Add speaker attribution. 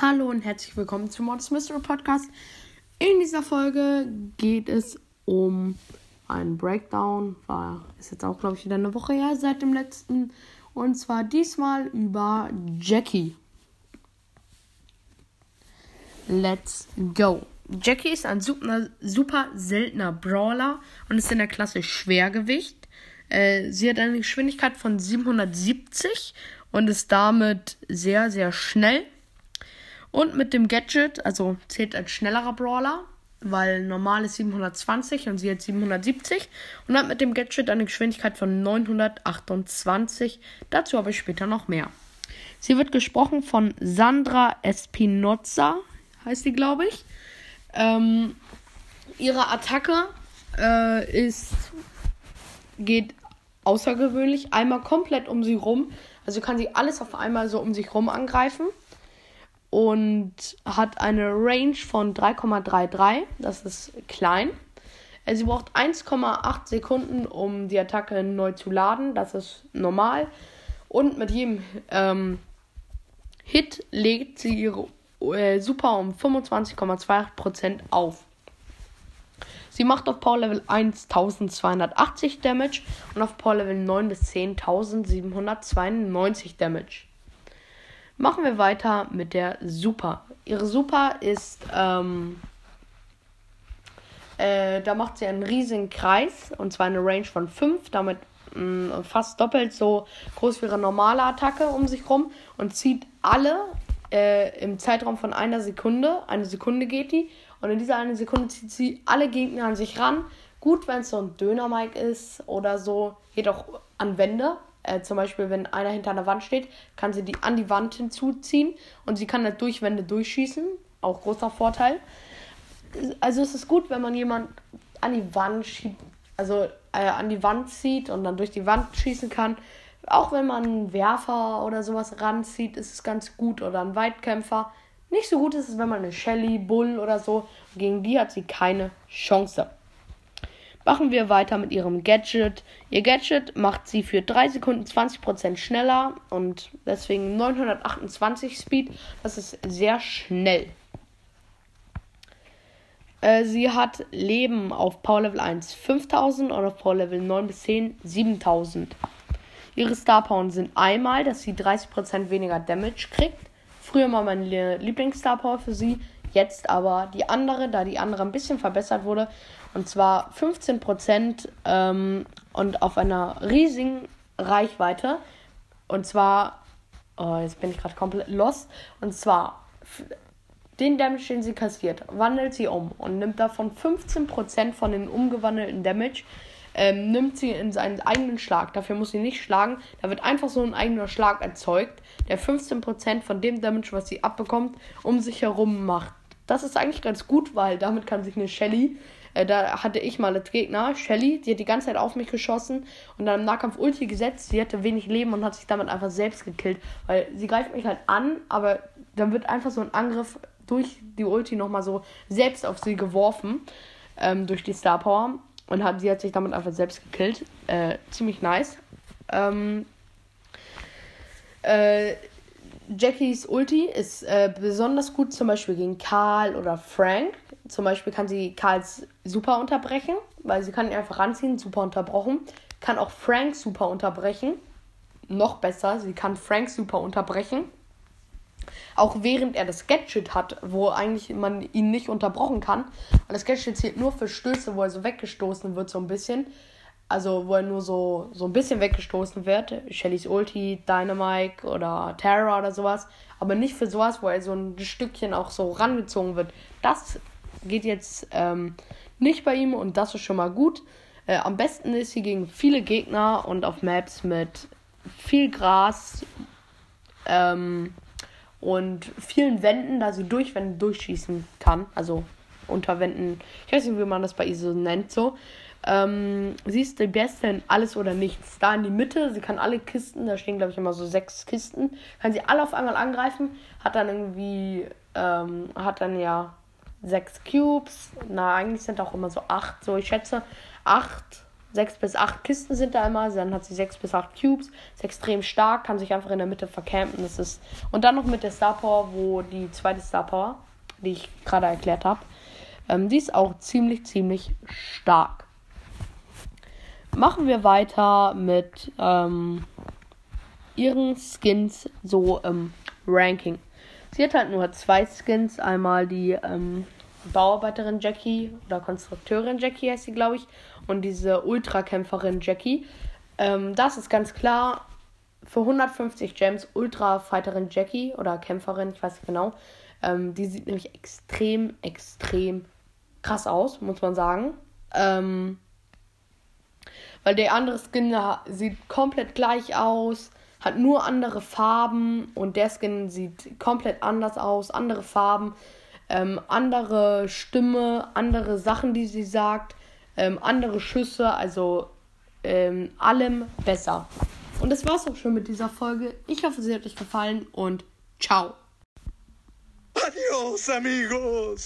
Speaker 1: Hallo und herzlich willkommen zum Monster Mystery Podcast. In dieser Folge geht es um einen Breakdown. War ist jetzt auch, glaube ich, wieder eine Woche her seit dem letzten. Und zwar diesmal über Jackie. Let's go. Jackie ist ein super, super seltener Brawler und ist in der Klasse Schwergewicht. Äh, sie hat eine Geschwindigkeit von 770 und ist damit sehr, sehr schnell. Und mit dem Gadget, also zählt als schnellerer Brawler, weil normal ist 720 und sie hat 770 und hat mit dem Gadget eine Geschwindigkeit von 928. Dazu habe ich später noch mehr. Sie wird gesprochen von Sandra Espinoza, heißt sie, glaube ich. Ähm, ihre Attacke äh, ist geht außergewöhnlich einmal komplett um sie rum. Also kann sie alles auf einmal so um sich rum angreifen und hat eine Range von 3,33. Das ist klein. Äh, sie braucht 1,8 Sekunden, um die Attacke neu zu laden. Das ist normal. Und mit jedem ähm, Hit legt sie ihre äh, Super um 25,2% auf. Sie macht auf Power Level 1280 Damage und auf Power Level 9 bis 10.792 Damage. Machen wir weiter mit der Super. Ihre Super ist, ähm, äh, da macht sie einen riesigen Kreis und zwar eine Range von 5, damit mh, mm, fast doppelt so groß wie ihre normale Attacke um sich rum und zieht alle äh, im Zeitraum von einer Sekunde. Eine Sekunde geht die und in dieser eine Sekunde zieht sie alle Gegner an sich ran. Gut, wenn es so ein Döner-Mike ist oder so, geht auch an Wände. Äh, zum Beispiel, wenn einer hinter einer Wand steht, kann sie die an die Wand hinzuziehen und sie kann dann durch Wände durchschießen. Auch großer Vorteil. Also es ist gut, wenn man jemand an die Wand schiebt, also äh, an die Wand zieht und dann durch die Wand schießen kann. Auch wenn man einen Werfer oder sowas ranzieht, ist es ganz gut. Oder ein Weitkämpfer. Nicht so gut ist es, wenn man eine Shelly, Bull oder so. Gegen die hat sie keine Chance. Machen wir weiter mit ihrem Gadget. Ihr Gadget macht sie für 3 Sekunden 20% schneller und deswegen 928 Speed. Das ist sehr schnell. Äh, sie hat Leben auf Power Level 1 5000 und auf Power Level 9 bis 10 7000. Ihre Star Power sind einmal, dass sie 30% weniger Damage kriegt. Früher war meine Lieblings-Star Power für sie, jetzt aber die andere, da die andere ein bisschen verbessert wurde. Und zwar 15% ähm, und auf einer riesigen Reichweite. Und zwar, oh, jetzt bin ich gerade komplett lost. Und zwar den Damage, den sie kassiert, wandelt sie um und nimmt davon 15% von den umgewandelten Damage, ähm, nimmt sie in seinen eigenen Schlag. Dafür muss sie nicht schlagen. Da wird einfach so ein eigener Schlag erzeugt, der 15% von dem Damage, was sie abbekommt, um sich herum macht. Das ist eigentlich ganz gut, weil damit kann sich eine Shelly äh, da hatte ich mal als Gegner Shelly, die hat die ganze Zeit auf mich geschossen und dann im Nahkampf Ulti gesetzt. Sie hatte wenig Leben und hat sich damit einfach selbst gekillt. Weil sie greift mich halt an, aber dann wird einfach so ein Angriff durch die Ulti nochmal so selbst auf sie geworfen. Ähm, durch die Star Power. Und hat, sie hat sich damit einfach selbst gekillt. Äh, ziemlich nice. Ähm, äh, Jackies Ulti ist äh, besonders gut zum Beispiel gegen Karl oder Frank. Zum Beispiel kann sie Karls super unterbrechen, weil sie kann ihn einfach ranziehen, super unterbrochen. Kann auch Frank super unterbrechen. Noch besser, sie kann Frank super unterbrechen. Auch während er das Gadget hat, wo eigentlich man ihn nicht unterbrochen kann. Und das Gadget zählt nur für Stöße, wo er so weggestoßen wird, so ein bisschen also wo er nur so, so ein bisschen weggestoßen wird. Shellys Ulti, Dynamite oder Terra oder sowas. Aber nicht für sowas, wo er so ein Stückchen auch so rangezogen wird. Das geht jetzt ähm, nicht bei ihm und das ist schon mal gut. Äh, am besten ist sie gegen viele Gegner und auf Maps mit viel Gras ähm, und vielen Wänden, da sie durch Wände durchschießen kann. Also unter Wänden. Ich weiß nicht, wie man das bei ihr so nennt so. Ähm, sie ist die Beste in alles oder nichts. Da in die Mitte, sie kann alle Kisten, da stehen glaube ich immer so sechs Kisten, kann sie alle auf einmal angreifen, hat dann irgendwie ähm, hat dann ja sechs Cubes. Na, eigentlich sind auch immer so acht. So, ich schätze, acht, sechs bis acht Kisten sind da immer. Dann hat sie sechs bis acht Cubes. Ist extrem stark, kann sich einfach in der Mitte vercampen. Das ist, und dann noch mit der Star Power, wo die zweite Star Power, die ich gerade erklärt habe, ähm, die ist auch ziemlich, ziemlich stark. Machen wir weiter mit ähm, ihren Skins so im Ranking. Sie hat halt nur zwei Skins. Einmal die ähm, Bauarbeiterin Jackie oder Konstrukteurin Jackie heißt sie, glaube ich. Und diese Ultrakämpferin Jackie. Ähm, das ist ganz klar für 150 Gems Ultra-Fighterin Jackie oder Kämpferin, ich weiß nicht genau. Ähm, die sieht nämlich extrem, extrem krass aus, muss man sagen. Ähm, weil der andere Skin sieht komplett gleich aus hat nur andere Farben und der Skin sieht komplett anders aus, andere Farben, ähm, andere Stimme, andere Sachen, die sie sagt, ähm, andere Schüsse, also ähm, allem besser. Und das war's auch schon mit dieser Folge. Ich hoffe, sie hat euch gefallen und ciao. Adios, amigos!